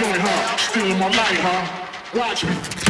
joint, huh? Stealing my night, huh? Watch me.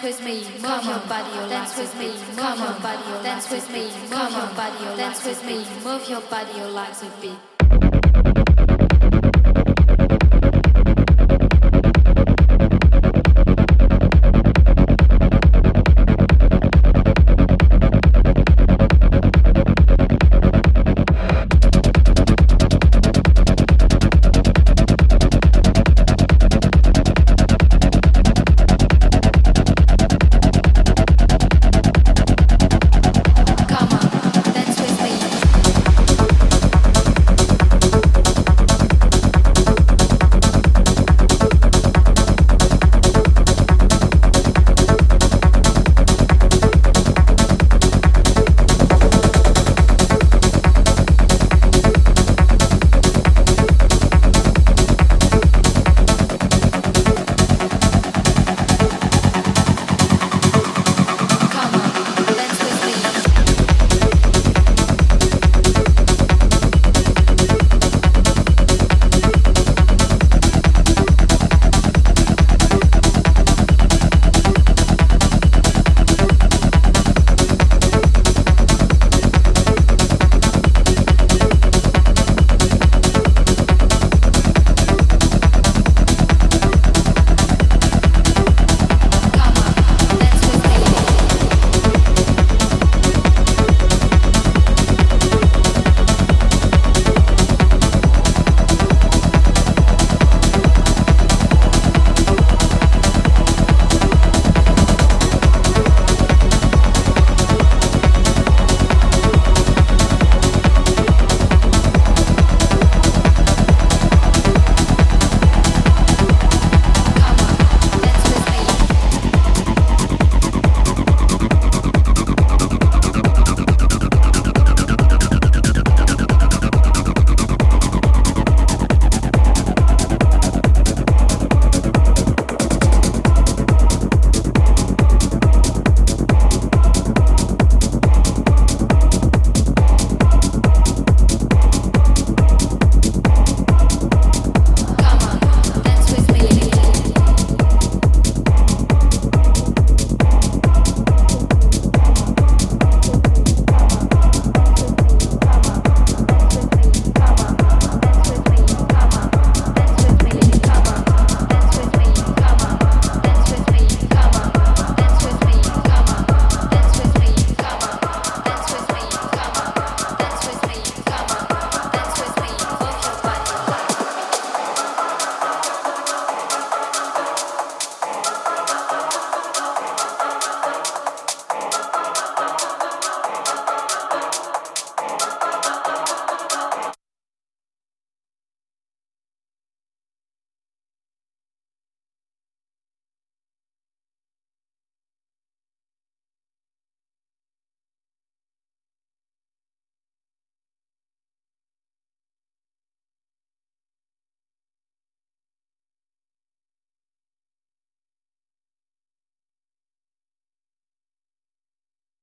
dance with me, move your body, dance with me, move your body, dance with me, move your body, dance with me, move your body, oh, like a beat.